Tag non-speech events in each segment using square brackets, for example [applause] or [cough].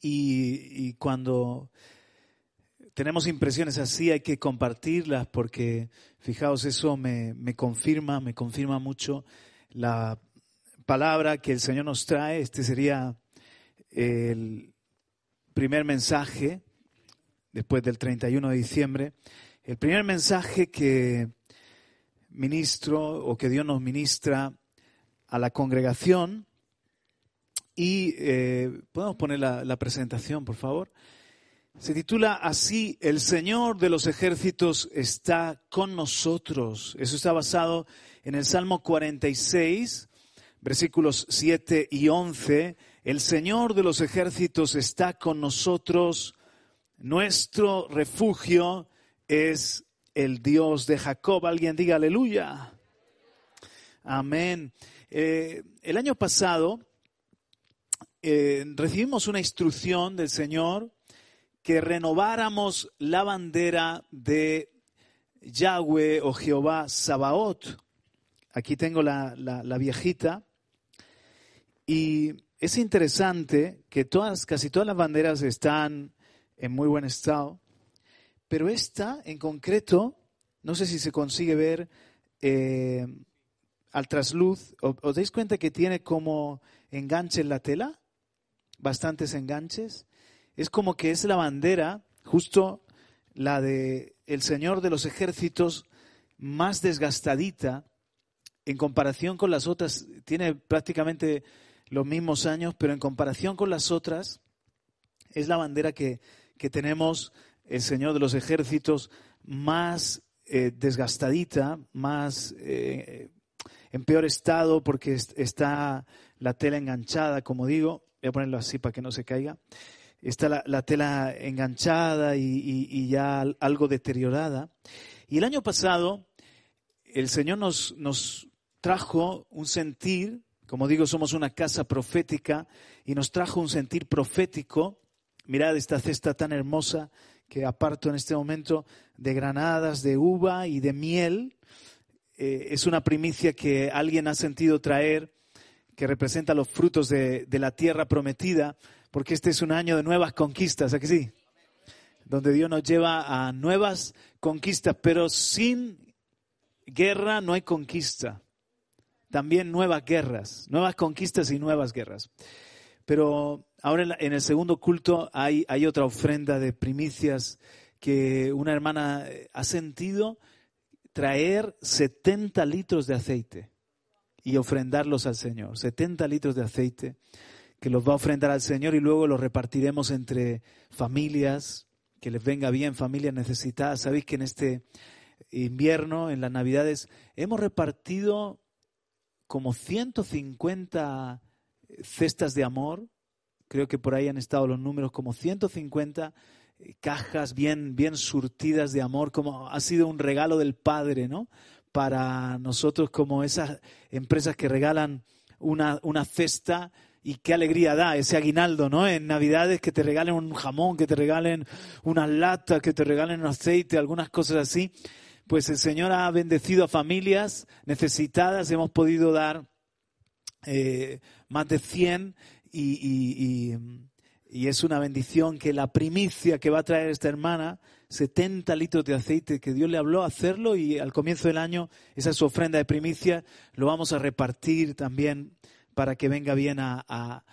Y, cuando tenemos impresiones así hay que compartirlas porque, fijaos, eso me, me confirma, me confirma mucho la palabra que el Señor nos trae. Este sería el primer mensaje después del 31 de diciembre. El primer mensaje que ministro o que Dios nos ministra a la congregación y eh, podemos poner la, presentación, por favor. Se titula así, El Señor de los ejércitos está con nosotros. Eso está basado en el Salmo 46, versículos 7 y 11. El Señor de los ejércitos está con nosotros. Nuestro refugio es el Dios de Jacob. Alguien diga aleluya. Amén. Eh, el año pasado eh, recibimos una instrucción del Señor que renováramos la bandera de Yahweh o Jehová Sabaoth. Aquí tengo la, viejita. Y es interesante que todas, casi todas las banderas están en muy buen estado, pero esta en concreto, no sé si se consigue ver eh, al trasluz, ¿os dais cuenta que tiene como enganche en la tela? Bastantes enganches. Es como que es la bandera, justo la de el Señor de los ejércitos, más desgastadita en comparación con las otras. Tiene prácticamente los mismos años, pero en comparación con las otras, es la bandera que, que tenemos el Señor de los ejércitos más eh, desgastadita, más eh, en peor estado porque está la tela enganchada, como digo voy a ponerlo así para que no se caiga, está la, tela enganchada y, ya algo deteriorada. Y el año pasado el Señor nos, nos trajo un sentir, como digo, somos una casa profética, y nos trajo un sentir profético. Mirad esta cesta tan hermosa que aparto en este momento de granadas, de uva y de miel. Eh, es una primicia que alguien ha sentido traer que representa los frutos de, la tierra prometida, porque este es un año de nuevas conquistas, ¿a sí? Donde Dios nos lleva a nuevas conquistas, pero sin guerra no hay conquista. También nuevas guerras, nuevas conquistas y nuevas guerras. Pero ahora en, el segundo culto hay, hay otra ofrenda de primicias que una hermana ha sentido traer 70 litros de aceite y ofrendarlos al Señor. 70 litros de aceite que los va a ofrendar al Señor y luego los repartiremos entre familias, que les venga bien, familias necesitadas. Sabéis que en este invierno, en las Navidades, hemos repartido como 150 cestas de amor. Creo que por ahí han estado los números, como 150 cajas bien, bien surtidas de amor, como ha sido un regalo del Padre, ¿no? Para nosotros como esas empresas que regalan una, una y qué alegría da ese aguinaldo, ¿no? En Navidades que te regalen un jamón, que te regalen unas latas, que te regalen un aceite, algunas cosas así. Pues el Señor ha bendecido a familias necesitadas, hemos podido dar eh, más de 100 y, y es una bendición que la primicia que va a traer esta hermana 70 litros de aceite que Dios le habló a hacerlo y al comienzo del año esa es su ofrenda de primicia, lo vamos a repartir también para que venga bien a,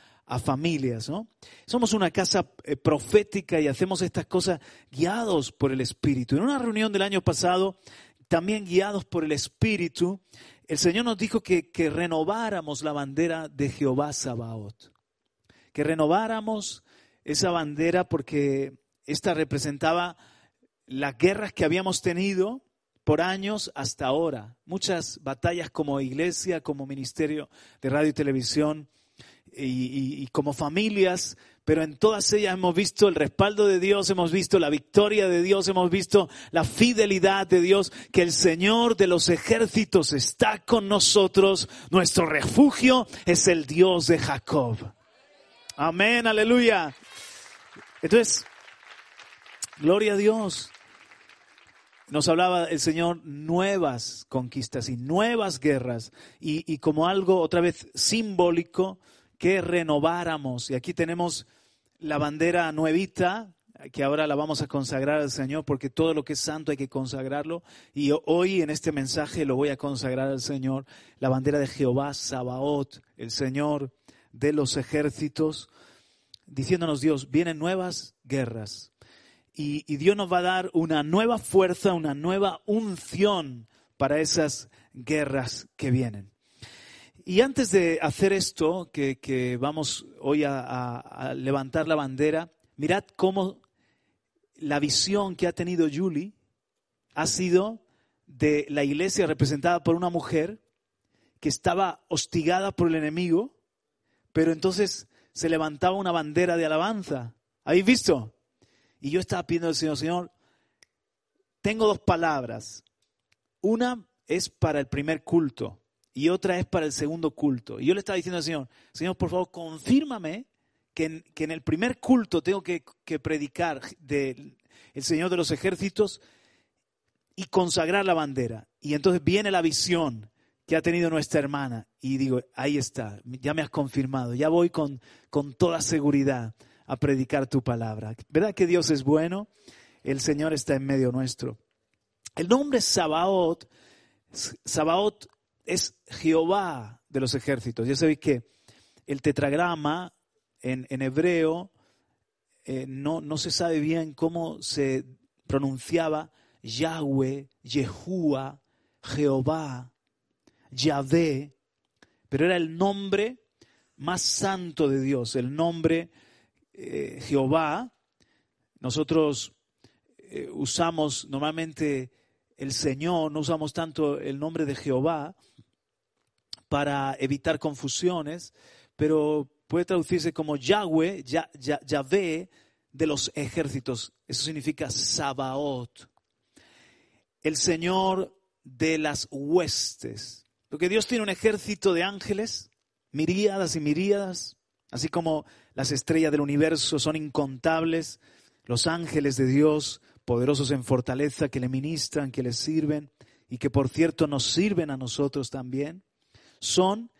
familias. ¿no? Somos una casa eh, profética y hacemos estas cosas guiados por el Espíritu. En una reunión del año pasado, también guiados por el Espíritu, el Señor nos dijo que, que renováramos la bandera de Jehová Sabaoth, que renováramos esa bandera porque esta representaba las guerras que habíamos tenido por años hasta ahora, muchas batallas como iglesia, como ministerio de radio y televisión y, como familias, pero en todas ellas hemos visto el respaldo de Dios, hemos visto la victoria de Dios, hemos visto la fidelidad de Dios, que el Señor de los ejércitos está con nosotros, nuestro refugio es el Dios de Jacob. Amén, aleluya. Entonces, gloria a Dios nos hablaba el Señor nuevas conquistas y nuevas guerras y, como algo otra vez simbólico que renováramos. Y aquí tenemos la bandera nuevita, que ahora la vamos a consagrar al Señor, porque todo lo que es santo hay que consagrarlo. Y hoy en este mensaje lo voy a consagrar al Señor, la bandera de Jehová, Sabaoth, el Señor de los ejércitos, diciéndonos Dios, vienen nuevas guerras. Y, Dios nos va a dar una nueva fuerza, una nueva unción para esas guerras que vienen. Y antes de hacer esto, que, vamos hoy a, levantar la bandera, mirad cómo la visión que ha tenido Julie ha sido de la iglesia representada por una mujer que estaba hostigada por el enemigo, pero entonces se levantaba una bandera de alabanza. ¿Habéis visto? Y yo estaba pidiendo al Señor, Señor, tengo dos palabras. Una es para el primer culto y otra es para el segundo culto. Y yo le estaba diciendo al Señor, Señor, por favor, confírmame que en, el primer culto tengo que, predicar del el Señor de los ejércitos y consagrar la bandera. Y entonces viene la visión que ha tenido nuestra hermana y digo, ahí está, ya me has confirmado, ya voy con, con toda seguridad a predicar tu palabra. ¿Verdad que Dios es bueno? El Señor está en medio nuestro. El nombre Sabaoth, Sabaoth es Jehová de los ejércitos. Ya sabéis que el tetragrama en, hebreo eh, no, no, se sabe bien cómo se pronunciaba Yahweh, Yehúa, Jehová, Yahvé, pero era el nombre más santo de Dios, el nombre eh, Jehová. Nosotros eh, usamos normalmente el Señor, no usamos tanto el nombre de Jehová, para evitar confusiones, pero puede traducirse como Yahweh, Yahvé de los ejércitos. Eso significa Sabaoth. El Señor de las huestes. Porque Dios tiene un ejército de ángeles, miríadas y miríadas, así como las estrellas del universo son incontables, los ángeles de Dios, poderosos en fortaleza, que le ministran, que le sirven y que por cierto nos sirven a nosotros también son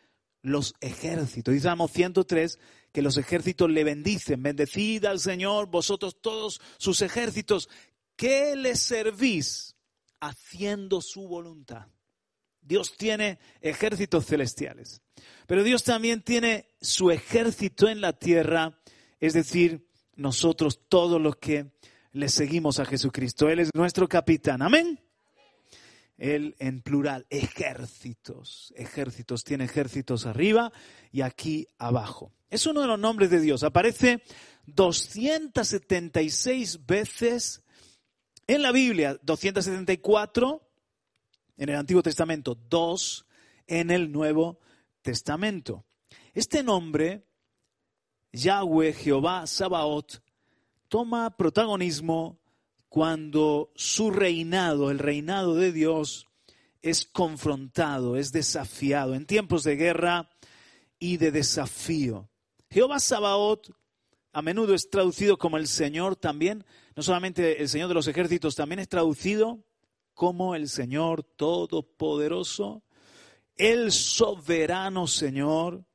los ejércitos. Dice Salmo 103 que los ejércitos le bendicen. Bendecid al Señor vosotros todos sus ejércitos. que le servís? Haciendo su voluntad. Dios tiene ejércitos celestiales. Pero Dios también tiene su ejército en la tierra, es decir, nosotros todos los que le seguimos a Jesucristo. Él es nuestro capitán. Amén. Él en plural, ejércitos, ejércitos, tiene ejércitos arriba y aquí abajo. Es uno de los nombres de Dios. Aparece 276 veces en la Biblia, 274 en el Antiguo Testamento, 2 en el Nuevo Testamento. Este nombre, Yahweh, Jehová, Sabaoth, toma protagonismo cuando su reinado, el reinado de Dios, es confrontado, es desafiado en tiempos de guerra y de desafío. Jehová Sabaoth a menudo es traducido como el Señor también, no solamente el Señor de los ejércitos, también es traducido como el Señor Todopoderoso, el soberano Señor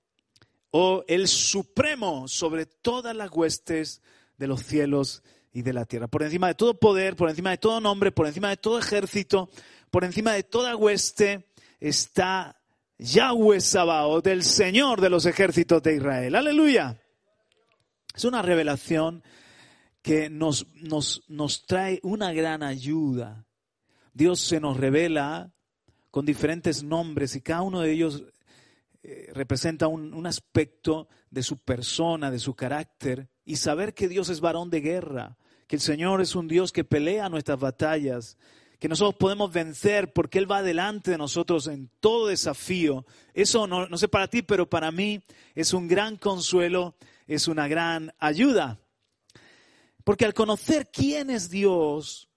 o el supremo sobre todas las huestes de los cielos y de la tierra. Por encima de todo poder, por encima de todo nombre, por encima de todo ejército, por encima de toda hueste, está Yahweh Sabaoth, del Señor de los ejércitos de Israel. Aleluya. Es una revelación que nos, nos, nos trae una gran ayuda. Dios se nos revela con diferentes nombres y cada uno de ellos eh, representa un, aspecto de su persona, de su carácter, y saber que Dios es varón de guerra, que el Señor es un Dios que pelea nuestras batallas, que nosotros podemos vencer porque Él va delante de nosotros en todo desafío. Eso no, no sé para ti, pero para mí es un gran consuelo, es una gran ayuda. Porque al conocer quién es Dios,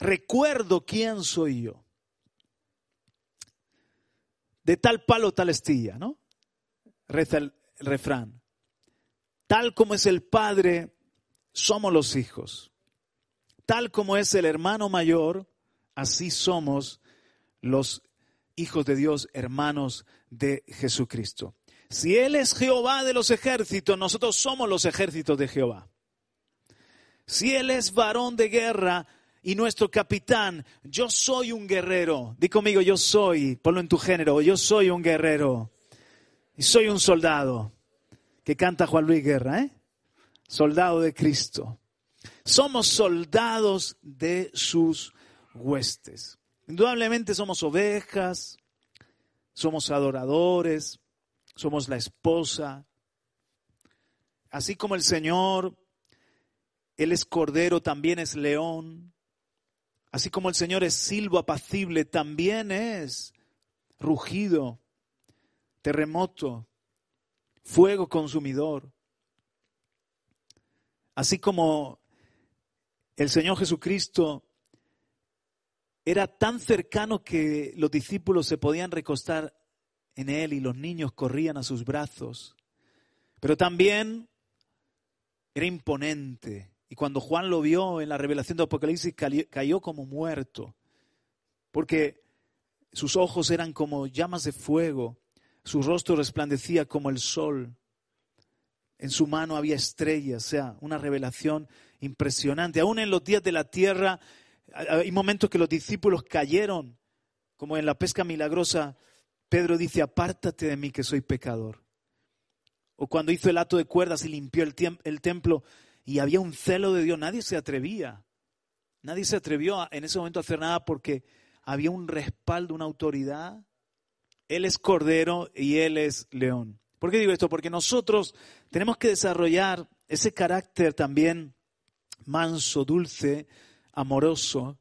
recuerdo quién soy yo. De tal palo, tal estilla, ¿no? Reza el refrán. Tal como es el Padre, somos los hijos. Tal como es el hermano mayor, así somos los hijos de Dios, hermanos de Jesucristo. Si Él es Jehová de los ejércitos, nosotros somos los ejércitos de Jehová. Si Él es varón de guerra y nuestro capitán, yo soy un guerrero. Di conmigo, yo soy, ponlo en tu género, yo soy un guerrero. Y soy un soldado que canta Juan Luis Guerra, ¿eh? Soldado de Cristo. Somos soldados de sus huestes. Indudablemente somos ovejas, somos adoradores, somos la esposa. Así como el Señor, Él es cordero, también es león. Así como el Señor es silbo apacible, también es rugido, terremoto, fuego consumidor. Así como el Señor Jesucristo era tan cercano que los discípulos se podían recostar en él y los niños corrían a sus brazos. Pero también era imponente. Y cuando Juan lo vio en la revelación de Apocalipsis, cayó como muerto. Porque sus ojos eran como llamas de fuego, su rostro resplandecía como el sol. En su mano había estrellas, o sea, una revelación impresionante. Aún en los días de la tierra, hay momentos que los discípulos cayeron, como en la pesca milagrosa, Pedro dice, apártate de mí que soy pecador. O cuando hizo el acto de cuerdas y limpió el templo y había un celo de Dios, nadie se atrevía. Nadie se atrevió en ese momento a hacer nada porque había un respaldo, una autoridad. Él es cordero y él es león. ¿Por qué digo esto? Porque nosotros tenemos que desarrollar ese carácter también manso, dulce, amoroso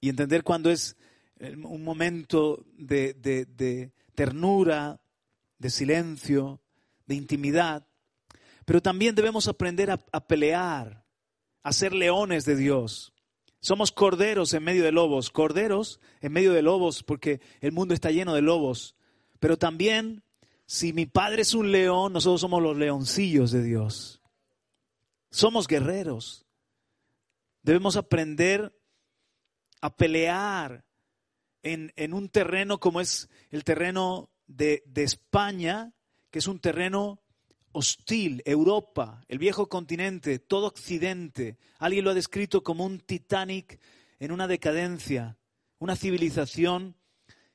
y entender cuando es un momento de, ternura, de silencio, de intimidad, pero también debemos aprender a, pelear, a ser leones de Dios. Somos corderos en medio de lobos, corderos en medio de lobos porque el mundo está lleno de lobos, pero también si mi padre es un león, nosotros somos los leoncillos de Dios. Somos guerreros. Debemos aprender a pelear en, un terreno como es el terreno de España, que es un terreno hostil, Europa, el viejo continente, todo Occidente. Alguien lo ha descrito como un Titanic en una decadencia, una civilización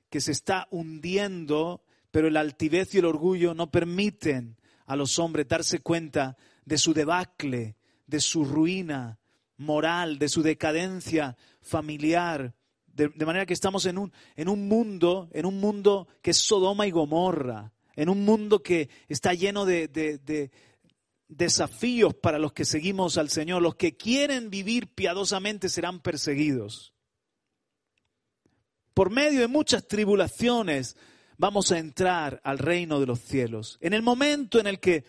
que se está hundiendo, pero el altivez y el orgullo no permiten a los hombres darse cuenta de su debacle, de su ruina moral, de su decadencia familiar, de, manera que estamos en un, en un mundo, en un mundo que es Sodoma y Gomorra, en un mundo que está lleno de, de desafíos para los que seguimos al Señor. Los que quieren vivir piadosamente serán perseguidos. Por medio de muchas tribulaciones vamos a entrar al reino de los cielos. En el momento en el que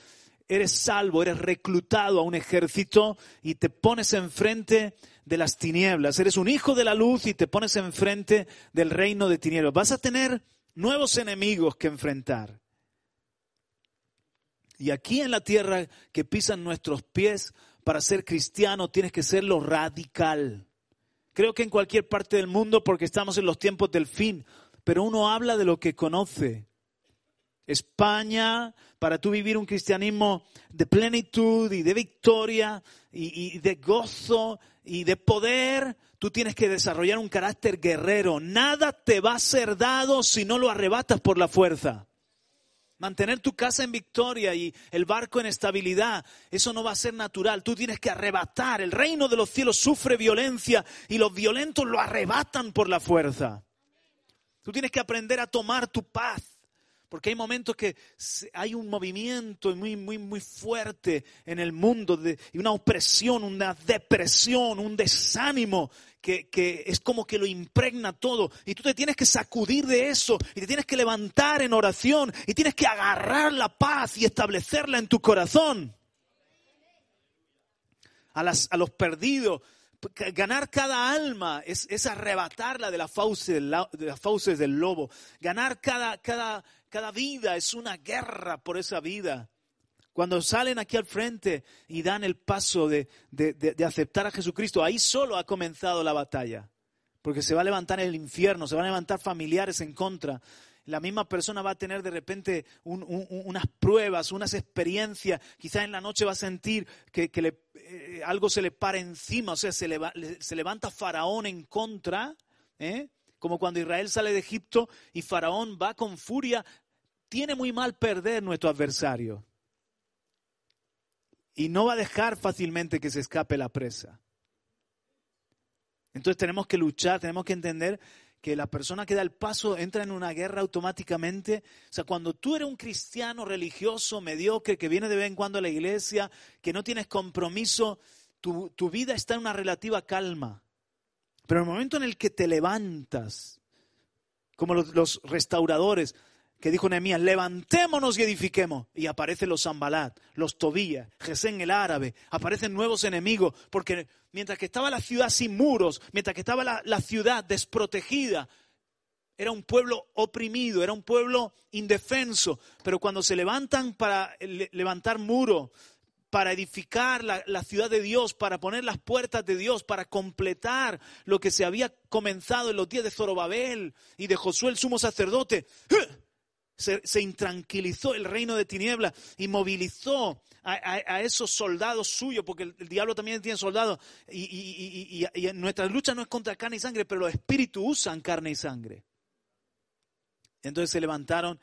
eres salvo, eres reclutado a un ejército y te pones enfrente de las tinieblas. Eres un hijo de la luz y te pones enfrente del reino de tinieblas. Vas a tener nuevos enemigos que enfrentar. Y aquí en la tierra que pisan nuestros pies, para ser cristiano tienes que ser lo radical. Creo que en cualquier parte del mundo, porque estamos en los tiempos del fin, pero uno habla de lo que conoce. España, para tú vivir un cristianismo de plenitud y de victoria y, y de gozo y de poder, tú tienes que desarrollar un carácter guerrero. Nada te va a ser dado si no lo arrebatas por la fuerza. Mantener tu casa en victoria y el barco en estabilidad, eso no va a ser natural. Tú tienes que arrebatar. El reino de los cielos sufre violencia y los violentos lo arrebatan por la fuerza. Tú tienes que aprender a tomar tu paz porque hay momentos que hay un movimiento muy, muy, muy fuerte en el mundo, y una opresión, una depresión, un desánimo que, que, es como que lo impregna todo. Y tú te tienes que sacudir de eso y te tienes que levantar en oración y tienes que agarrar la paz y establecerla en tu corazón. A, las, a los perdidos, Ganar cada alma es, es arrebatarla de, la fauce, de las fauces del lobo. Ganar cada, cada, cada vida es una guerra por esa vida. Cuando salen aquí al frente y dan el paso de, de, aceptar a Jesucristo, ahí solo ha comenzado la batalla. Porque se va a levantar el infierno, se van a levantar familiares en contra. la misma persona va a tener de repente unas pruebas, unas experiencias. Quizás en la noche va a sentir que, eh, algo se le para encima, o sea, se, se levanta Faraón en contra, ¿eh? Como cuando Israel sale de Egipto y Faraón va con furia. Tiene muy mal perder nuestro adversario. Y no va a dejar fácilmente que se escape la presa. Entonces tenemos que luchar, tenemos que entender que la persona que da el paso entra en una guerra automáticamente. O sea, cuando tú eres un cristiano religioso, mediocre, que viene de vez en cuando a la iglesia, que no tienes compromiso, tu, vida está en una relativa calma. Pero en el momento en el que te levantas, como los restauradores, que dijo Nehemías, levantémonos y edifiquemos. Y aparecen los Zambalat, los Tobías, Gesén el árabe, aparecen nuevos enemigos, porque mientras que estaba la ciudad sin muros, mientras que estaba la, la ciudad desprotegida, era un pueblo oprimido, era un pueblo indefenso, pero cuando se levantan para levantar muros, para edificar la, ciudad de Dios, para poner las puertas de Dios, para completar lo que se había comenzado en los días de Zorobabel y de Josué el sumo sacerdote, se, intranquilizó el reino de tinieblas y movilizó a, esos soldados suyos, porque el, diablo también tiene soldados, y, y, nuestra lucha no es contra carne y sangre, pero los espíritus usan carne y sangre. Entonces se levantaron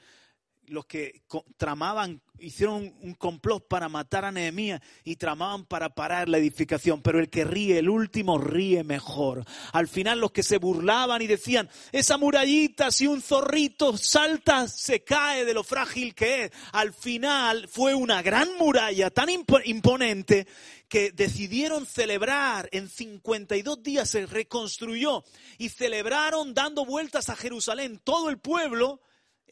los que tramaban, hicieron un complot para matar a Nehemías y tramaban para parar la edificación. Pero el que ríe, el último ríe mejor. Al final los que se burlaban y decían, esa murallita, si un zorrito salta, se cae de lo frágil que es. Al final fue una gran muralla tan imponente que decidieron celebrar, en 52 días se reconstruyó y celebraron dando vueltas a Jerusalén todo el pueblo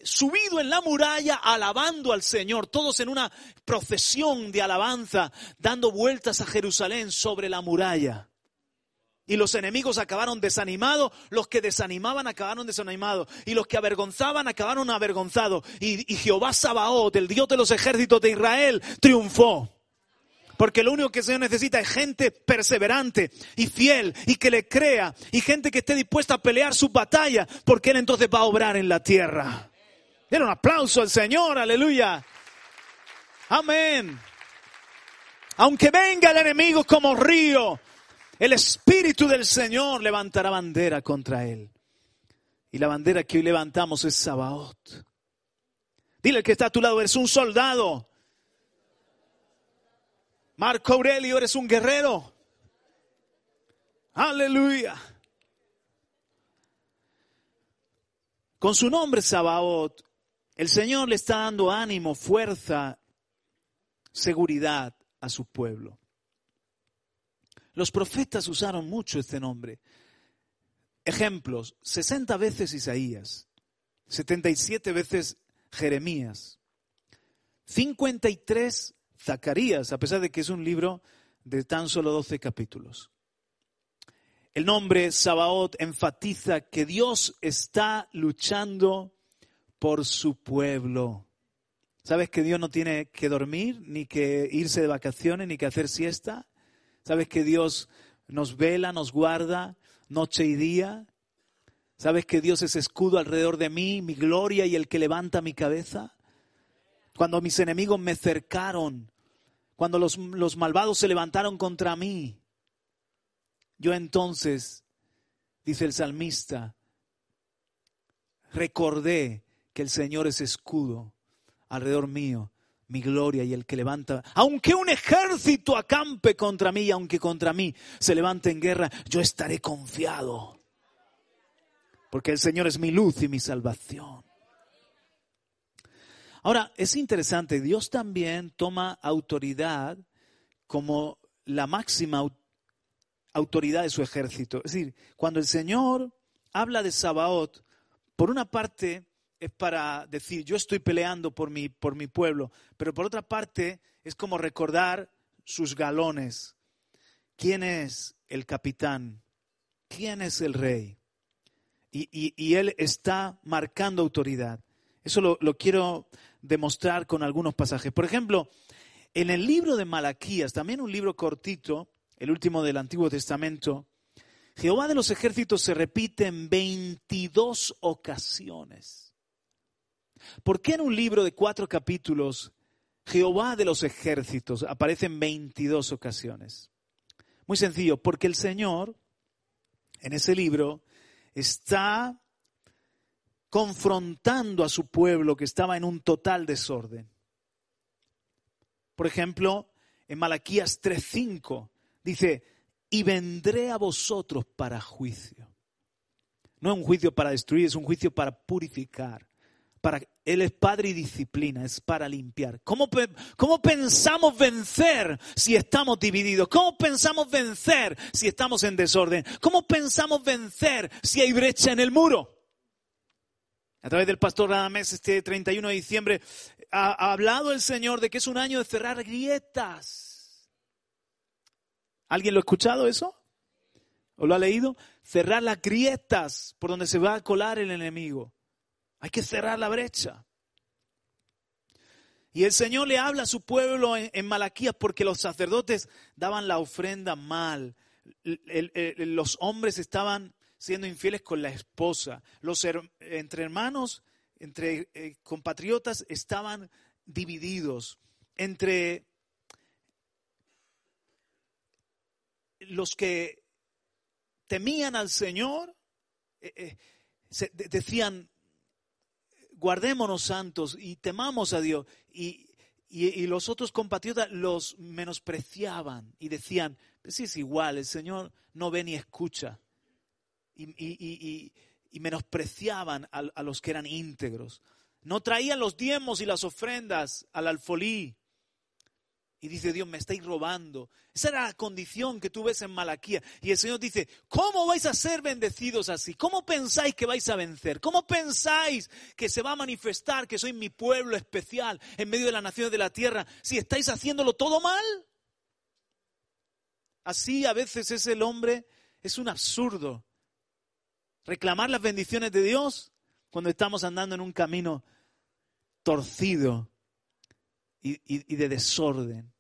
subido en la muralla alabando al Señor, todos en una procesión de alabanza, dando vueltas a Jerusalén sobre la muralla. Y los enemigos acabaron desanimados, los que desanimaban acabaron desanimados, y los que avergonzaban acabaron avergonzados. Y, Jehová Sabaoth, el Dios de los ejércitos de Israel, triunfó. Porque lo único que el Señor necesita es gente perseverante y fiel y que le crea y gente que esté dispuesta a pelear su batalla porque Él entonces va a obrar en la tierra. Den un aplauso al Señor, aleluya. Amén. Aunque venga el enemigo como río, el Espíritu del Señor levantará bandera contra él. Y la bandera que hoy levantamos es Sabaoth. Dile que está a tu lado, eres un soldado. Marco Aurelio, eres un guerrero. Aleluya. Con su nombre Sabaoth, el Señor le está dando ánimo, fuerza, seguridad a su pueblo. Los profetas usaron mucho este nombre. Ejemplos, 60 veces Isaías, 77 veces Jeremías, 53 Zacarías, a pesar de que es un libro de tan solo 12 capítulos. El nombre Sabaoth enfatiza que Dios está luchando por su pueblo. ¿Sabes que Dios no tiene que dormir, ni que irse de vacaciones, ni que hacer siesta? ¿Sabes que Dios nos vela, nos guarda noche y día? ¿Sabes que Dios es escudo alrededor de mí, mi gloria y el que levanta mi cabeza? Cuando mis enemigos me cercaron, cuando los, los malvados se levantaron contra mí, yo entonces, dice el salmista, recordé que el Señor es escudo alrededor mío, mi gloria y el que levanta. Aunque un ejército acampe contra mí y aunque contra mí se levante en guerra, yo estaré confiado. Porque el Señor es mi luz y mi salvación. Ahora, es interesante, Dios también toma autoridad como la máxima autoridad de su ejército. Es decir, cuando el Señor habla de Sabaoth, por una parte es para decir, yo estoy peleando por mi, por mi pueblo, pero por otra parte es como recordar sus galones. ¿Quién es el capitán? ¿Quién es el rey? Y, él está marcando autoridad. Eso lo, quiero demostrar con algunos pasajes. Por ejemplo, en el libro de Malaquías, también un libro cortito, el último del Antiguo Testamento, Jehová de los ejércitos se repite en 22 ocasiones. ¿Por qué en un libro de cuatro capítulos Jehová de los ejércitos aparece en 22 ocasiones? Muy sencillo, porque el Señor en ese libro está confrontando a su pueblo que estaba en un total desorden. Por ejemplo, en Malaquías 3:5 dice, "Y vendré a vosotros para juicio." No es un juicio para destruir, es un juicio para purificar. Para, él es padre y disciplina, es para limpiar. ¿Cómo, ¿Cómo pensamos vencer si estamos divididos? ¿Cómo pensamos vencer si estamos en desorden? ¿Cómo pensamos vencer si hay brecha en el muro? A través del pastor Radamés, este 31 de diciembre, ha, hablado el Señor de que es un año de cerrar grietas. ¿Alguien lo ha escuchado eso? ¿O lo ha leído? Cerrar las grietas por donde se va a colar el enemigo. Hay que cerrar la brecha. Y el Señor le habla a su pueblo en, Malaquías porque los sacerdotes daban la ofrenda mal. los hombres estaban siendo infieles con la esposa. Los entre hermanos, entre eh, compatriotas estaban divididos. Entre los que temían al Señor, eh, eh, decían, guardémonos santos y temamos a Dios. Y, y, los otros compatriotas los menospreciaban y decían, pues sí es igual, el Señor no ve ni escucha y, menospreciaban a, los que eran íntegros. No traían los diezmos y las ofrendas al alfolí. Y dice Dios, me estáis robando. Esa era la condición que tú ves en Malaquía. Y el Señor dice, ¿cómo vais a ser bendecidos así? ¿Cómo pensáis que vais a vencer? ¿Cómo pensáis que se va a manifestar que soy mi pueblo especial en medio de las naciones de la tierra si estáis haciéndolo todo mal? Así a veces es el hombre, es un absurdo reclamar las bendiciones de Dios cuando estamos andando en un camino torcido y, de desorden.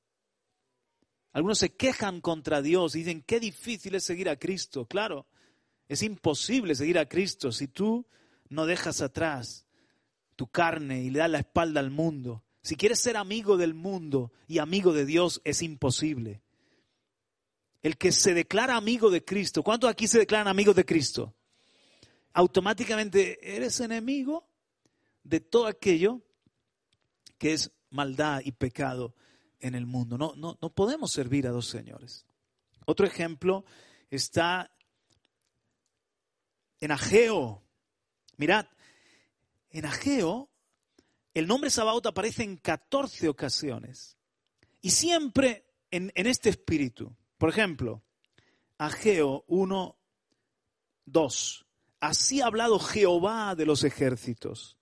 Algunos se quejan contra Dios y dicen, qué difícil es seguir a Cristo. Claro, es imposible seguir a Cristo si tú no dejas atrás tu carne y le das la espalda al mundo. Si quieres ser amigo del mundo y amigo de Dios, es imposible. El que se declara amigo de Cristo, ¿cuántos aquí se declaran amigos de Cristo? automáticamente eres enemigo de todo aquello que es maldad y pecado en el mundo. No, no, no podemos servir a dos señores. Otro ejemplo está en Ageo. Mirad, en Ageo el nombre Sabaoth aparece en 14 ocasiones y siempre en, en este espíritu. Por ejemplo, Ageo 1, 2. Así ha hablado Jehová de los ejércitos.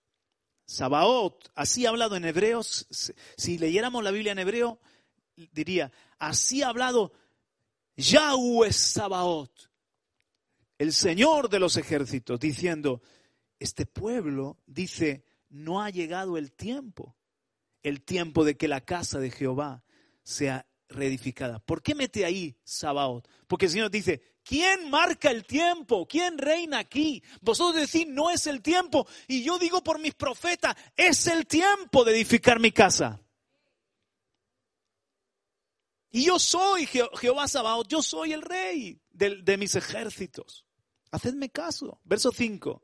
Sabaoth, así ha hablado en hebreos. Si leyéramos la Biblia en hebreo, diría, así ha hablado Yahweh Sabaoth, el Señor de los ejércitos, diciendo, este pueblo dice, no ha llegado el tiempo, el tiempo de que la casa de Jehová sea reedificada. ¿Por qué mete ahí Sabaoth? Porque el Señor dice, ¿quién marca el tiempo? ¿Quién reina aquí? Vosotros decís, no es el tiempo. Y yo digo por mis profetas, es el tiempo de edificar mi casa. Y yo soy Jehová Sabaoth, yo soy el rey de, mis ejércitos. Hacedme caso. Verso 5.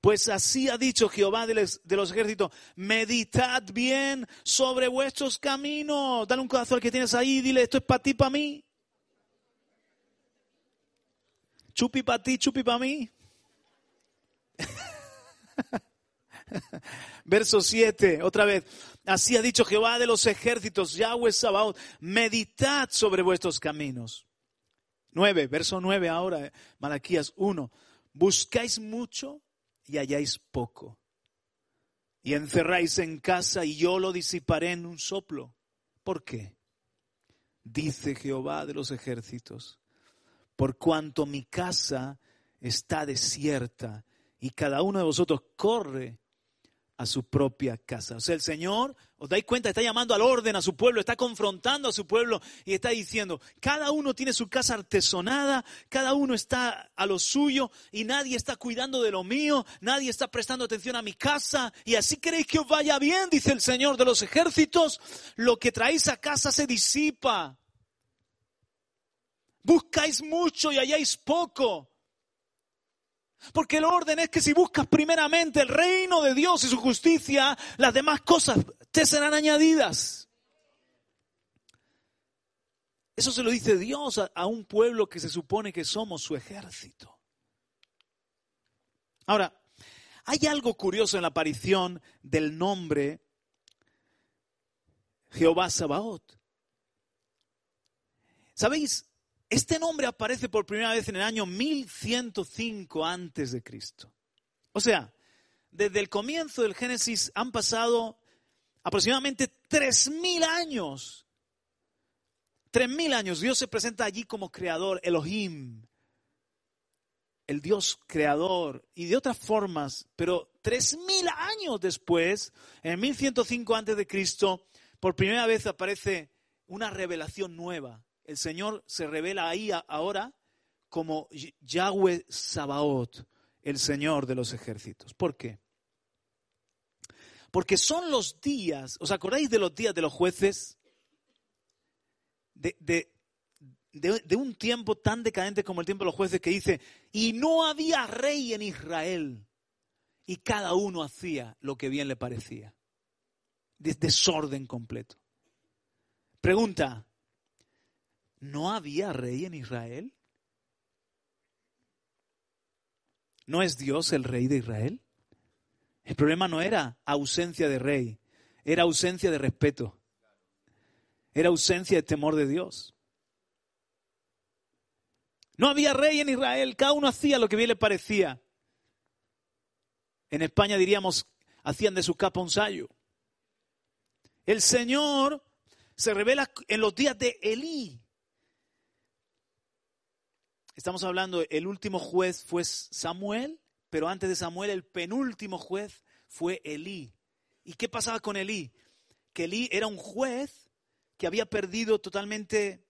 Pues así ha dicho Jehová de los, ejércitos, meditad bien sobre vuestros caminos. Dale un corazón al que tienes ahí dile, esto es para ti, para mí. Chupi para ti, chupi para mí. Verso 7, otra vez. Así ha dicho Jehová de los ejércitos, Yahweh Sabaoth, meditad sobre vuestros caminos. 9, verso 9 ahora, Malaquías 1. Buscáis mucho y halláis poco. Y encerráis en casa y yo lo disiparé en un soplo. ¿Por qué? Dice Jehová de los ejércitos, por cuanto mi casa está desierta y cada uno de vosotros corre a su propia casa. O sea, el Señor, os dais cuenta, está llamando al orden a su pueblo, está confrontando a su pueblo y está diciendo, cada uno tiene su casa artesonada, cada uno está a lo suyo y nadie está cuidando de lo mío, nadie está prestando atención a mi casa y así queréis que os vaya bien, dice el Señor de los ejércitos, lo que traéis a casa se disipa. Buscáis mucho y halláis poco. Porque el orden es que si buscas primeramente el reino de Dios y su justicia, las demás cosas te serán añadidas. Eso se lo dice Dios a, un pueblo que se supone que somos su ejército. Ahora, hay algo curioso en la aparición del nombre Jehová Sabaoth. ¿Sabéis? Este nombre aparece por primera vez en el año 1105 antes de Cristo. O sea, desde el comienzo del Génesis han pasado aproximadamente 3000 años. 3000 años. Dios se presenta allí como creador, Elohim, el Dios creador y de otras formas, pero 3000 años después, en 1105 antes de Cristo, por primera vez aparece una revelación nueva el Señor se revela ahí ahora como Yahweh Sabaoth, el Señor de los ejércitos. ¿Por qué? Porque son los días, ¿os acordáis de los días de los jueces? De, de, un tiempo tan decadente como el tiempo de los jueces que dice, y no había rey en Israel, y cada uno hacía lo que bien le parecía. desorden completo. Pregunta, ¿No había rey en Israel? ¿No es Dios el rey de Israel? El problema no era ausencia de rey, era ausencia de respeto, era ausencia de temor de Dios. No había rey en Israel, cada uno hacía lo que bien le parecía. En España diríamos, hacían de su capa un sayo. El Señor se revela en los días de Elí, Estamos hablando, el último juez fue Samuel, pero antes de Samuel el penúltimo juez fue Elí. ¿Y qué pasaba con Elí? Que Elí era un juez que había perdido totalmente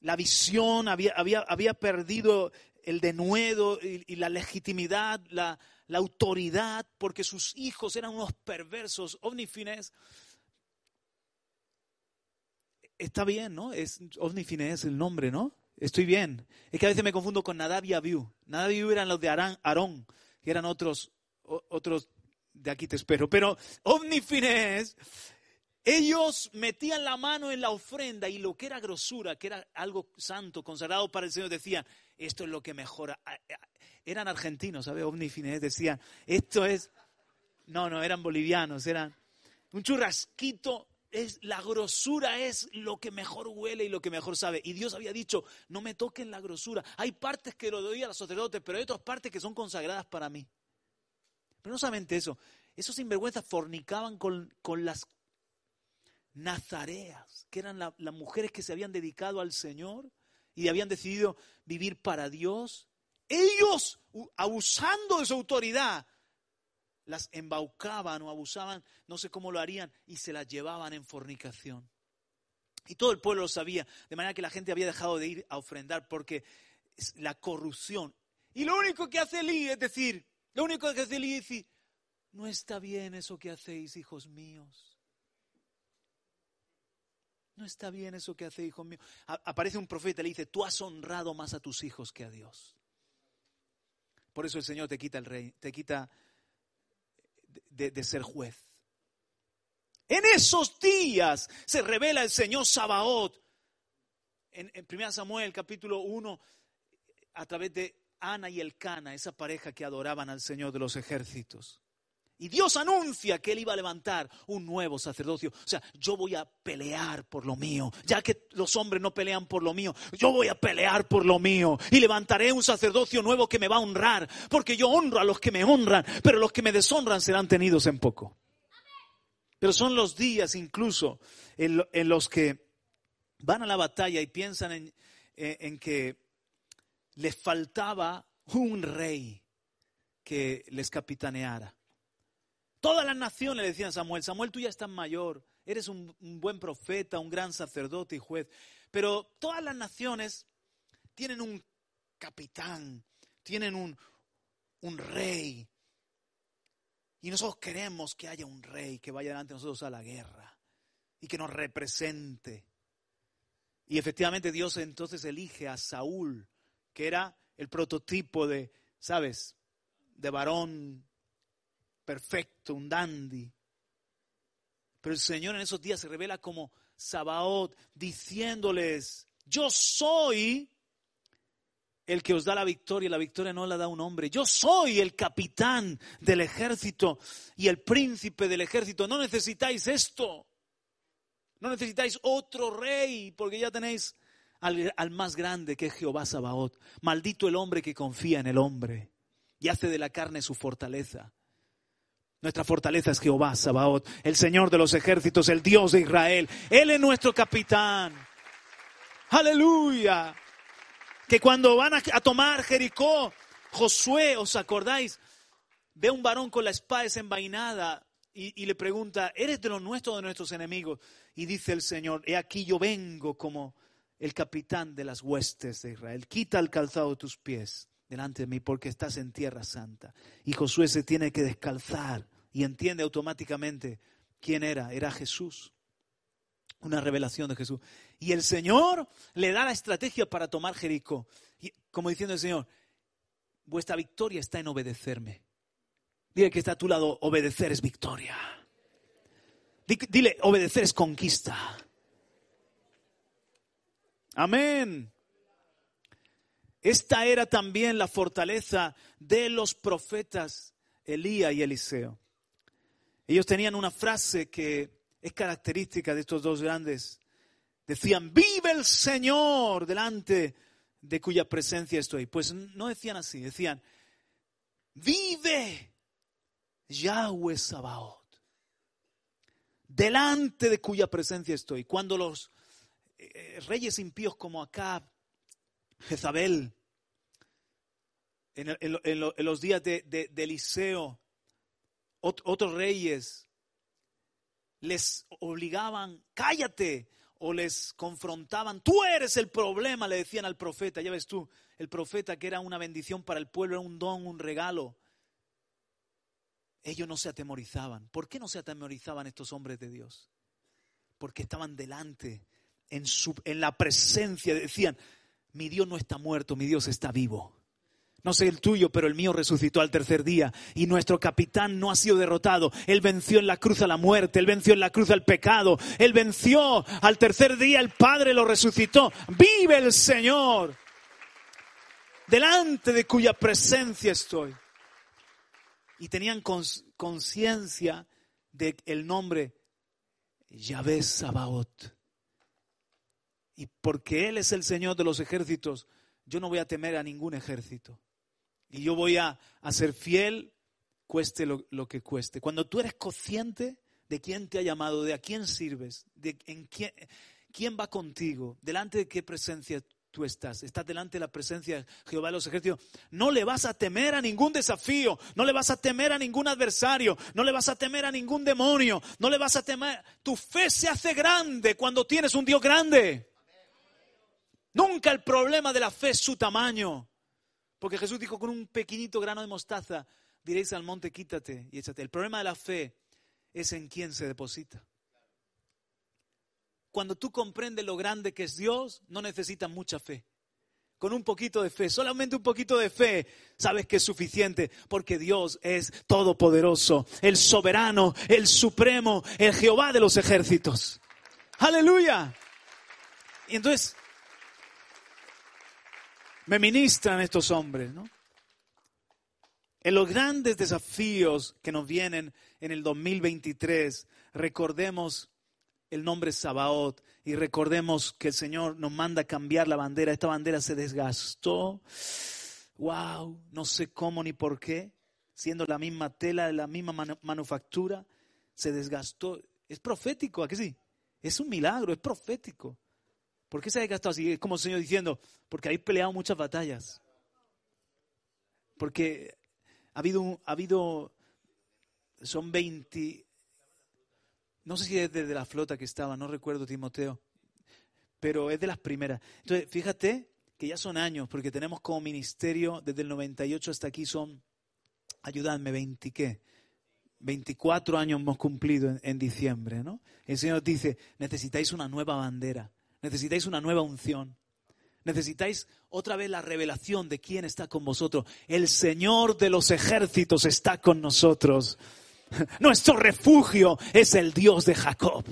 la visión, había, había, había perdido el denuedo y, la legitimidad, la, autoridad, porque sus hijos eran unos perversos, ovnifines. Está bien, ¿no? Es, ovnifines el nombre, ¿no? Estoy bien. Es que a veces me confundo con Nadab y Abiú. Nadab y eran los de Aarón, que eran otros, otros de aquí te espero. Pero Omnifines, ellos metían la mano en la ofrenda y lo que era grosura, que era algo santo, consagrado para el Señor, decían, esto es lo que mejora. Eran argentinos, ¿sabes? Omnifines decían, esto es... No, no, eran bolivianos, eran un churrasquito es, la grosura es lo que mejor huele y lo que mejor sabe. Y Dios había dicho, no me toquen la grosura. Hay partes que lo doy a los sacerdotes, pero hay otras partes que son consagradas para mí. Pero no solamente eso, esos sinvergüenzas fornicaban con, las nazareas, que eran las mujeres que se habían dedicado al Señor y habían decidido vivir para Dios. Ellos, abusando de su autoridad, las embaucaban o abusaban, no sé cómo lo harían, y se las llevaban en fornicación. Y todo el pueblo lo sabía, de manera que la gente había dejado de ir a ofrendar porque es la corrupción. Y lo único que hace Elí es decir, lo único que hace Elí es decir, no está bien eso que hacéis, hijos míos. No está bien eso que hacéis, hijos míos. aparece un profeta y le dice, tú has honrado más a tus hijos que a Dios. Por eso el Señor te quita el rey, te quita de, ser juez. En esos días se revela el Señor Sabaoth. En, en 1 Samuel capítulo 1, a través de Ana y Elcana, esa pareja que adoraban al Señor de los ejércitos. Y Dios anuncia que Él iba a levantar un nuevo sacerdocio. O sea, yo voy a pelear por lo mío. Ya que los hombres no pelean por lo mío, yo voy a pelear por lo mío. Y levantaré un sacerdocio nuevo que me va a honrar. Porque yo honro a los que me honran, pero los que me deshonran serán tenidos en poco. Pero son los días incluso en, los que van a la batalla y piensan en, en que les faltaba un rey que les capitaneara. Todas las naciones le decían a Samuel, Samuel tú ya estás mayor, eres un, buen profeta, un gran sacerdote y juez, pero todas las naciones tienen un capitán, tienen un, un rey. Y nosotros queremos que haya un rey que vaya delante de nosotros a la guerra y que nos represente. Y efectivamente Dios entonces elige a Saúl, que era el prototipo de, ¿sabes?, de varón perfecto, un dandy. Pero el Señor en esos días se revela como Sabaoth, diciéndoles, yo soy el que os da la victoria. La victoria no la da un hombre. Yo soy el capitán del ejército y el príncipe del ejército. No necesitáis esto. No necesitáis otro rey porque ya tenéis al, al, más grande que es Jehová Sabaoth. Maldito el hombre que confía en el hombre y hace de la carne su fortaleza. Nuestra fortaleza es Jehová Sabaoth, el Señor de los ejércitos, el Dios de Israel. Él es nuestro capitán. Aleluya que cuando van a, tomar Jericó, Josué, ¿os acordáis? Ve un varón con la espada desenvainada y, y, le pregunta, ¿eres de los nuestros o de nuestros enemigos? Y dice el Señor, he aquí yo vengo como el capitán de las huestes de Israel. Quita el calzado de tus pies delante de mí porque estás en tierra santa. Y Josué se tiene que descalzar y entiende automáticamente quién era. Era Jesús. Una revelación de Jesús. Y el Señor le da la estrategia para tomar Jericó. Y, como diciendo el Señor, vuestra victoria está en obedecerme. Dile que está a tu lado, obedecer es victoria. Dile, obedecer es conquista. Amén. Esta era también la fortaleza de los profetas Elías y Eliseo. Ellos tenían una frase que es característica de estos dos grandes Decían, vive el Señor delante de cuya presencia estoy. Pues no decían así, decían, vive Yahweh Sabaoth, delante de cuya presencia estoy. Cuando los eh, reyes impíos como acá, Jezabel, en, los días de Eliseo, otros reyes les obligaban, cállate, o les confrontaban, tú eres el problema, le decían al profeta, ya ves tú, el profeta que era una bendición para el pueblo, era un don, un regalo. Ellos no se atemorizaban. ¿Por qué no se atemorizaban estos hombres de Dios? Porque estaban delante, en, su, en la presencia, decían, mi Dios no está muerto, mi Dios está vivo. No sé el tuyo, pero el mío resucitó al tercer día. Y nuestro capitán no ha sido derrotado. Él venció en la cruz a la muerte. Él venció en la cruz al pecado. Él venció al tercer día. El Padre lo resucitó. Vive el Señor. Delante de cuya presencia estoy. Y tenían conciencia del nombre Yahvé Sabaoth. Y porque Él es el Señor de los ejércitos, yo no voy a temer a ningún ejército. Y yo voy a, ser fiel, cueste lo, que cueste. Cuando tú eres consciente de quién te ha llamado, de a quién sirves, de en quién, quién va contigo, delante de qué presencia tú estás. Estás delante de la presencia de Jehová de los ejércitos. No le vas a temer a ningún desafío, no le vas a temer a ningún adversario, no le vas a temer a ningún demonio, no le vas a temer. Tu fe se hace grande cuando tienes un Dios grande. Nunca el problema de la fe es su tamaño. Porque Jesús dijo, con un pequeñito grano de mostaza diréis al monte, quítate y échate. El problema de la fe es en quién se deposita. Cuando tú comprendes lo grande que es Dios, no necesitas mucha fe. Con un poquito de fe, solamente un poquito de fe, sabes que es suficiente, porque Dios es todopoderoso, el soberano, el supremo, el Jehová de los ejércitos. Aleluya. Y entonces, me ministran estos hombres, ¿no? En los grandes desafíos que nos vienen en el 2023, recordemos el nombre Sabaoth y recordemos que el Señor nos manda cambiar la bandera. Esta bandera se desgastó. Wow, no sé cómo ni por qué, siendo la misma tela, la misma manufactura, se desgastó. Es profético, ¿a qué sí? Es un milagro, es profético. ¿Por qué se ha desgastado así? Es como el Señor diciendo, porque habéis peleado muchas batallas. Porque ha habido, ha habido son 20, no sé si es desde la flota que estaba, no recuerdo Timoteo, pero es de las primeras. Entonces, fíjate que ya son años, porque tenemos como ministerio desde el 98 hasta aquí son, ayudadme, 20 qué, 24 años hemos cumplido en, en diciembre, ¿no? El Señor dice, necesitáis una nueva bandera, necesitáis una nueva unción. Necesitáis otra vez la revelación de quién está con vosotros. El Señor de los ejércitos está con nosotros. [laughs] Nuestro refugio es el Dios de Jacob.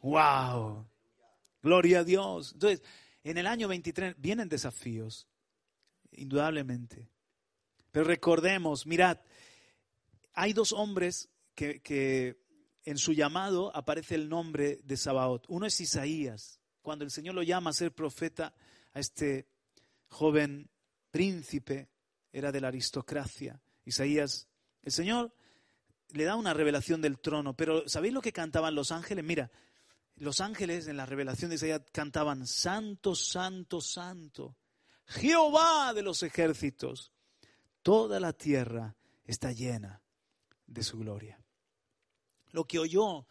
¡Wow! Gloria a Dios. Entonces, en el año 23 vienen desafíos, indudablemente. Pero recordemos, mirad, hay dos hombres que, que en su llamado aparece el nombre de Sabaoth. Uno es Isaías. Cuando el Señor lo llama a ser profeta, a este joven príncipe, era de la aristocracia. Isaías, el Señor le da una revelación del trono, pero ¿sabéis lo que cantaban los ángeles? Mira, los ángeles en la revelación de Isaías cantaban, Santo, Santo, Santo, Jehová de los ejércitos, toda la tierra está llena de su gloria. Lo que oyó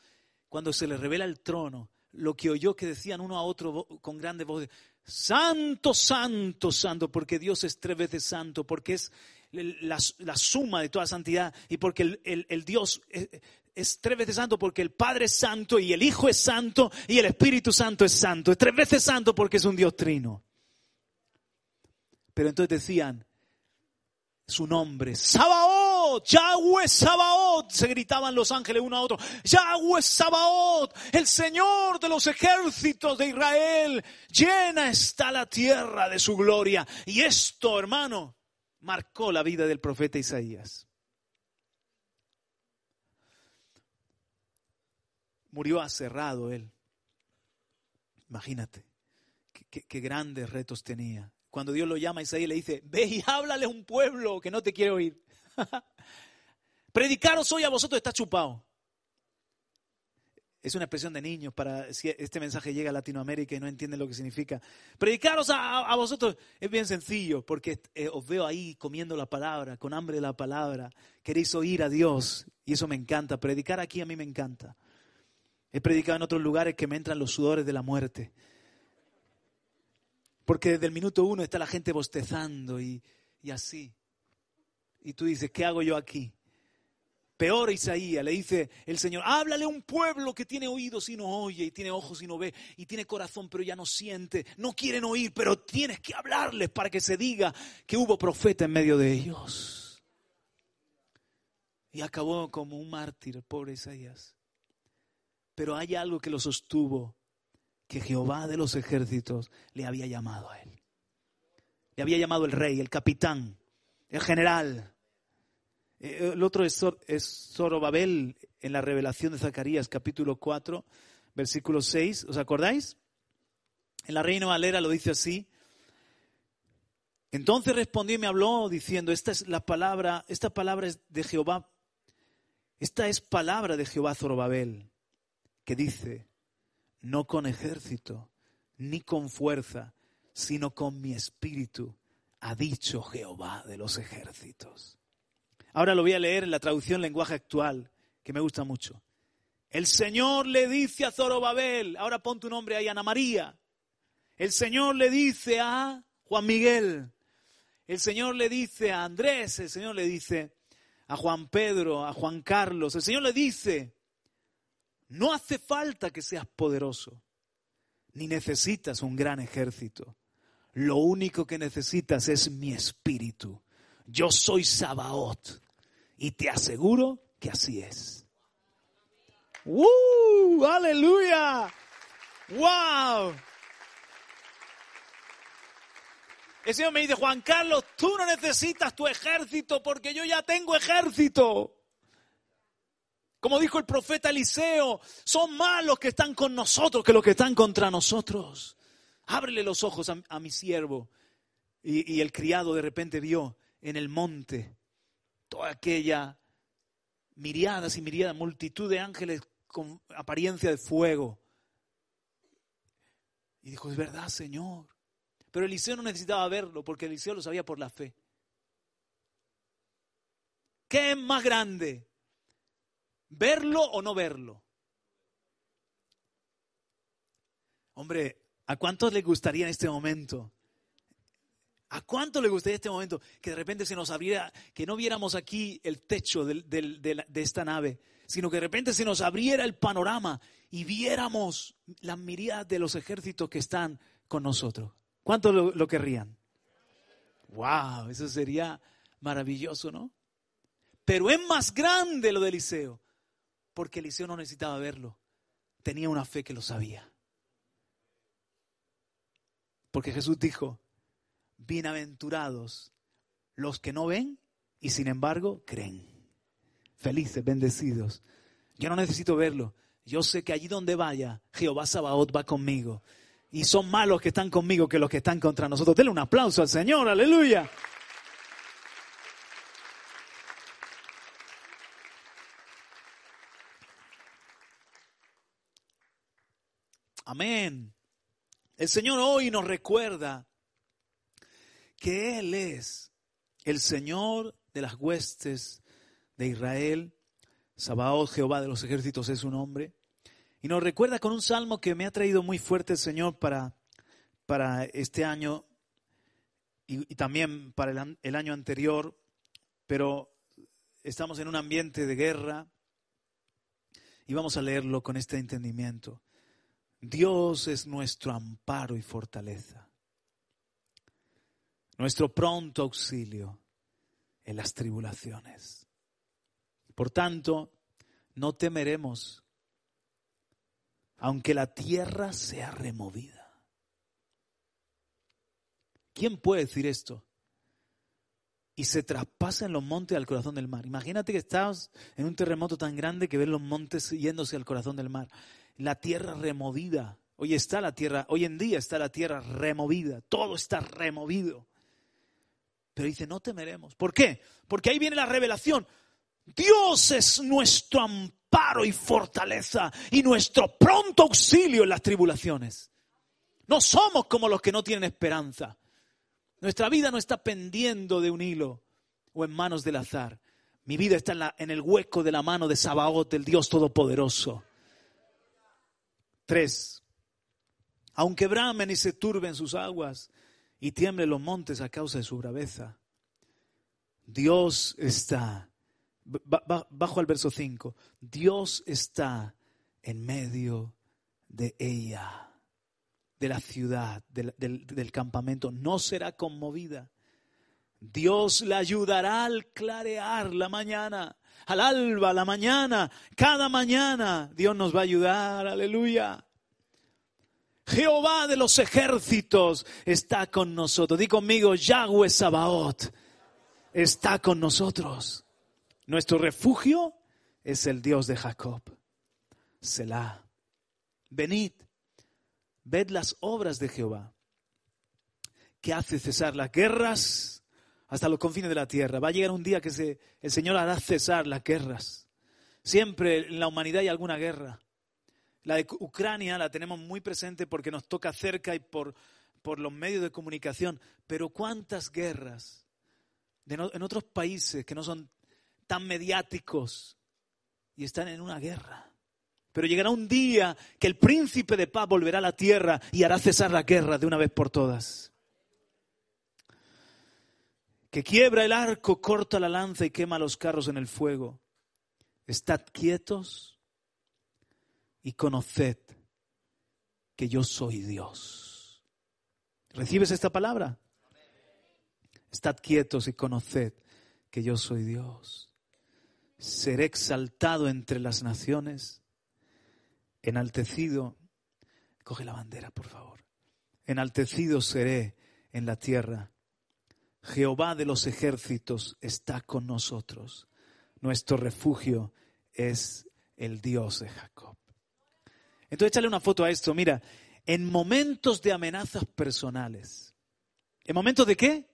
cuando se le revela el trono, lo que oyó que decían uno a otro con grande voz, Santo, santo, santo, porque Dios es tres veces santo, porque es la, suma de toda santidad y porque el, Dios es, es, tres veces santo porque el Padre es santo y el Hijo es santo y el Espíritu Santo es santo. Es tres veces santo porque es un Dios trino. Pero entonces decían su nombre, Sabaoth Yahweh Sabaoth, se gritaban los ángeles uno a otro, Yahweh Sabaoth, el Señor de los ejércitos de Israel, llena está la tierra de su gloria. Y esto, hermano, marcó la vida del profeta Isaías. Murió aserrado él. Imagínate qué, grandes retos tenía. Cuando Dios lo llama a Isaías le dice, ve y háblale a un pueblo que no te quiere oír. [laughs] Predicaros hoy a vosotros está chupado. Es una expresión de niños para si este mensaje llega a Latinoamérica y no entienden lo que significa. Predicaros a, vosotros es bien sencillo, porque eh, os veo ahí comiendo la palabra, con hambre de la palabra. Queréis oír a Dios y eso me encanta. Predicar aquí a mí me encanta. He predicado en otros lugares que me entran los sudores de la muerte. Porque desde el minuto uno está la gente bostezando y así. Y tú dices, ¿qué hago yo aquí? Peor Isaías, le dice el Señor, háblale a un pueblo que tiene oídos y no oye, y tiene ojos y no ve, y tiene corazón pero ya no siente, no quieren oír, pero tienes que hablarles para que se diga que hubo profeta en medio de ellos. Y acabó como un mártir, pobre Isaías. Pero hay algo que lo sostuvo, que Jehová de los ejércitos le había llamado a él. Le había llamado el rey, el capitán, el general, el otro es, Zorobabel en la revelación de Zacarías, capítulo 4, versículo 6. ¿Os acordáis? En la Reina Valera lo dice así. Entonces respondió y me habló diciendo, esta es la palabra, esta palabra es de Jehová, esta es palabra de Jehová Zorobabel, que dice, no con ejército, ni con fuerza, sino con mi espíritu, ha dicho Jehová de los ejércitos. Ahora lo voy a leer en la traducción lenguaje actual, que me gusta mucho. El Señor le dice a Zorobabel, ahora pon tu nombre ahí, Ana María. El Señor le dice a Juan Miguel. El Señor le dice a Andrés. El Señor le dice a Juan Pedro, a Juan Carlos. El Señor le dice, no hace falta que seas poderoso, ni necesitas un gran ejército. Lo único que necesitas es mi espíritu. Yo soy Sabaoth y te aseguro que así es. ¡Uh! ¡Aleluya! ¡Wow! El Señor me dice, Juan Carlos, tú no necesitas tu ejército porque yo ya tengo ejército. Como dijo el profeta Eliseo, son más los que están con nosotros que los que están contra nosotros. Ábrele los ojos a, mi siervo. Y, y el criado de repente vio en el monte toda aquella miriadas y miriadas, multitud de ángeles con apariencia de fuego. Y dijo, es verdad, Señor. Pero Eliseo no necesitaba verlo porque Eliseo lo sabía por la fe. ¿Qué es más grande? ¿Verlo o no verlo? Hombre, ¿a cuántos les gustaría en este momento? ¿A cuánto le gustaría este momento que de repente se nos abriera, que no viéramos aquí el techo de, esta nave, sino que de repente se nos abriera el panorama y viéramos la mirada de los ejércitos que están con nosotros? ¿Cuántos lo, lo querrían? ¡Wow! Eso sería maravilloso, ¿no? Pero es más grande lo de Eliseo, porque Eliseo no necesitaba verlo, tenía una fe que lo sabía. Porque Jesús dijo, bienaventurados los que no ven y sin embargo creen. Felices, bendecidos. Yo no necesito verlo. Yo sé que allí donde vaya, Jehová Sabaoth va conmigo. Y son más los que están conmigo que los que están contra nosotros. Denle un aplauso al Señor, aleluya. Amén. El Señor hoy nos recuerda que Él es el Señor de las huestes de Israel. Sabaoth, Jehová de los ejércitos es su nombre. Y nos recuerda con un salmo que me ha traído muy fuerte el Señor para, para este año y, también para el, el año anterior, pero estamos en un ambiente de guerra y vamos a leerlo con este entendimiento. Dios es nuestro amparo y fortaleza nuestro pronto auxilio en las tribulaciones. Por tanto, no temeremos, aunque la tierra sea removida. ¿Quién puede decir esto? Y se traspasa en los montes al corazón del mar. Imagínate que estás en un terremoto tan grande que ves los montes yéndose al corazón del mar. La tierra removida. Hoy está la tierra, hoy en día está la tierra removida. Todo está removido. Pero dice, no temeremos. ¿Por qué? Porque ahí viene la revelación. Dios es nuestro amparo y fortaleza y nuestro pronto auxilio en las tribulaciones. No somos como los que no tienen esperanza. Nuestra vida no está pendiendo de un hilo o en manos del azar. Mi vida está en, el hueco de la mano de Sabaoth, el Dios Todopoderoso. Tres. Aunque bramen y se turben sus aguas, y tiemblen los montes a causa de su braveza. Dios está, bajo al verso 5, Dios está en medio de ella, de la ciudad, del, del campamento. No será conmovida. Dios la ayudará al clarear la mañana, al alba, la mañana, cada mañana. Dios nos va a ayudar, aleluya. Jehová de los ejércitos está con nosotros. Di conmigo, Yahweh Sabaoth está con nosotros. Nuestro refugio es el Dios de Jacob. Selah. Venid, ved las obras de Jehová, que hace cesar las guerras hasta los confines de la tierra. Va a llegar un día que el Señor hará cesar las guerras. Siempre en la humanidad hay alguna guerra. La de Ucrania la tenemos muy presente porque nos toca cerca y por, por los medios de comunicación. Pero ¿cuántas guerras en otros países que no son tan mediáticos y están en una guerra? Pero llegará un día que el príncipe de paz volverá a la tierra y hará cesar la guerra de una vez por todas. Que quiebra el arco, corta la lanza y quema los carros en el fuego. Estad quietos y conoced que yo soy Dios. ¿Recibes esta palabra? Estad quietos y conoced que yo soy Dios. Seré exaltado entre las naciones, enaltecido. Coge la bandera, por favor. Enaltecido seré en la tierra. Jehová de los ejércitos está con nosotros. Nuestro refugio es el Dios de Jacob. Entonces échale una foto a esto. Mira, en momentos de amenazas personales. ¿En momentos de qué?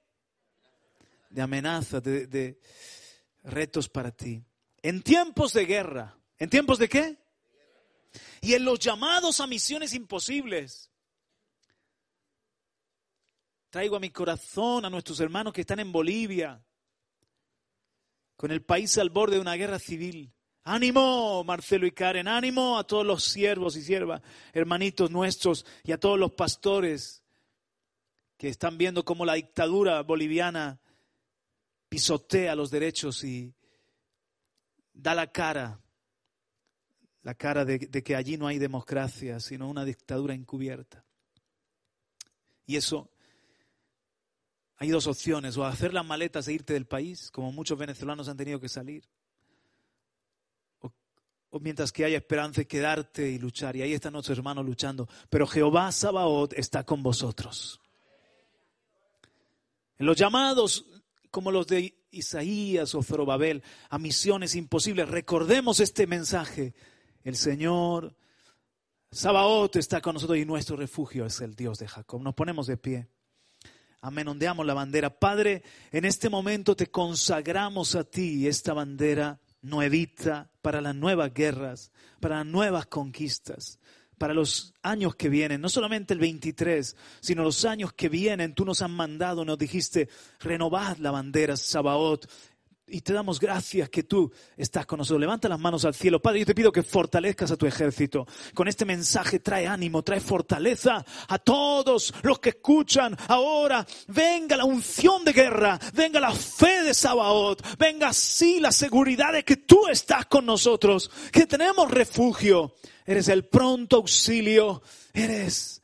De amenazas, de, de retos para ti. En tiempos de guerra. ¿En tiempos de qué? Y en los llamados a misiones imposibles. Traigo a mi corazón a nuestros hermanos que están en Bolivia, con el país al borde de una guerra civil. Ánimo, Marcelo y Karen, ánimo a todos los siervos y siervas, hermanitos nuestros y a todos los pastores que están viendo cómo la dictadura boliviana pisotea los derechos y da la cara, la cara de, que allí no hay democracia, sino una dictadura encubierta. Y eso hay dos opciones, o hacer las maletas e irte del país, como muchos venezolanos han tenido que salir, mientras que haya esperanza quedarte y luchar. Y ahí están nuestros hermanos luchando. Pero Jehová Sabaoth está con vosotros. En los llamados como los de Isaías o Zorobabel a misiones imposibles, recordemos este mensaje. El Señor Sabaoth está con nosotros y nuestro refugio es el Dios de Jacob. Nos ponemos de pie. Amén, ondeamos la bandera. Padre, en este momento te consagramos a ti esta bandera nuevita para las nuevas guerras, para las nuevas conquistas, para los años que vienen, no solamente el 23, sino los años que vienen. Tú nos has mandado, nos dijiste, renovad la bandera Sabaoth y te damos gracias que tú estás con nosotros. Levanta las manos al cielo. Padre, yo te pido que fortalezcas a tu ejército. Con este mensaje trae ánimo, trae fortaleza a todos los que escuchan ahora. Venga la unción de guerra, venga la fe de Sabaoth, venga así la seguridad de que tú estás con nosotros, que tenemos refugio. Eres el pronto auxilio, eres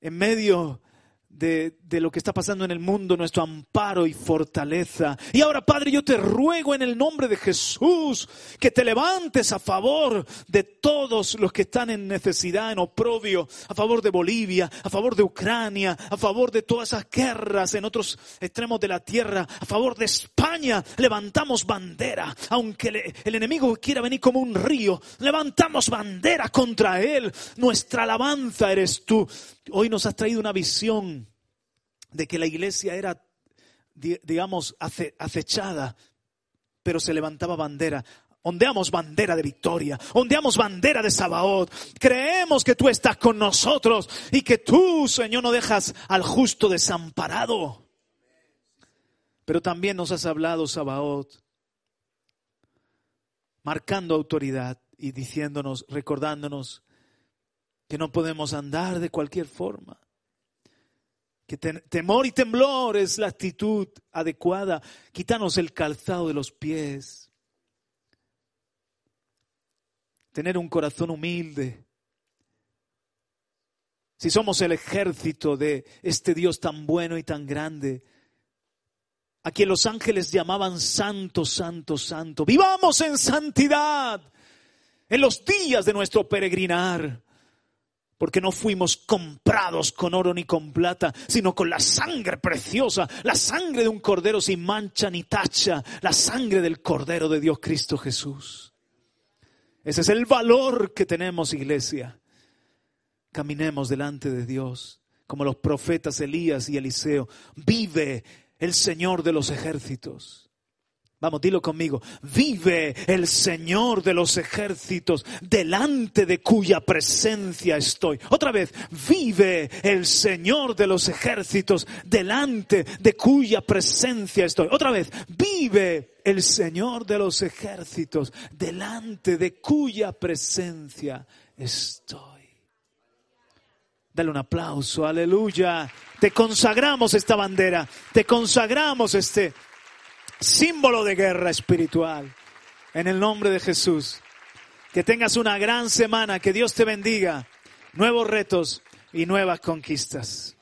en medio de, lo que está pasando en el mundo, nuestro amparo y fortaleza. Y ahora, Padre, yo te ruego en el nombre de Jesús que te levantes a favor de todos los que están en necesidad, en oprobio, a favor de Bolivia, a favor de Ucrania, a favor de todas esas guerras en otros extremos de la tierra, a favor de España. Levantamos bandera, aunque el enemigo quiera venir como un río, levantamos bandera contra él. Nuestra alabanza eres tú. Hoy nos has traído una visión de que la iglesia era, digamos, acechada, pero se levantaba bandera. Ondeamos bandera de victoria, ondeamos bandera de Sabaoth. Creemos que tú estás con nosotros y que tú, Señor, no dejas al justo desamparado. Pero también nos has hablado, Sabaoth, marcando autoridad y diciéndonos, recordándonos que no podemos andar de cualquier forma. Que temor y temblor es la actitud adecuada. Quítanos el calzado de los pies. Tener un corazón humilde. Si somos el ejército de este Dios tan bueno y tan grande, a quien los ángeles llamaban santo, santo, santo. Vivamos en santidad en los días de nuestro peregrinar porque no fuimos comprados con oro ni con plata, sino con la sangre preciosa, la sangre de un cordero sin mancha ni tacha, la sangre del cordero de Dios Cristo Jesús. Ese es el valor que tenemos, iglesia. Caminemos delante de Dios, como los profetas Elías y Eliseo. Vive el Señor de los ejércitos. Vamos, dilo conmigo. Vive el Señor de los ejércitos, delante de cuya presencia estoy. Otra vez, vive el Señor de los ejércitos, delante de cuya presencia estoy. Otra vez, vive el Señor de los ejércitos, delante de cuya presencia estoy. Dale un aplauso, aleluya. Te consagramos esta bandera, te consagramos este símbolo de guerra espiritual. En el nombre de Jesús. Que tengas una gran semana, que Dios te bendiga, nuevos retos y nuevas conquistas.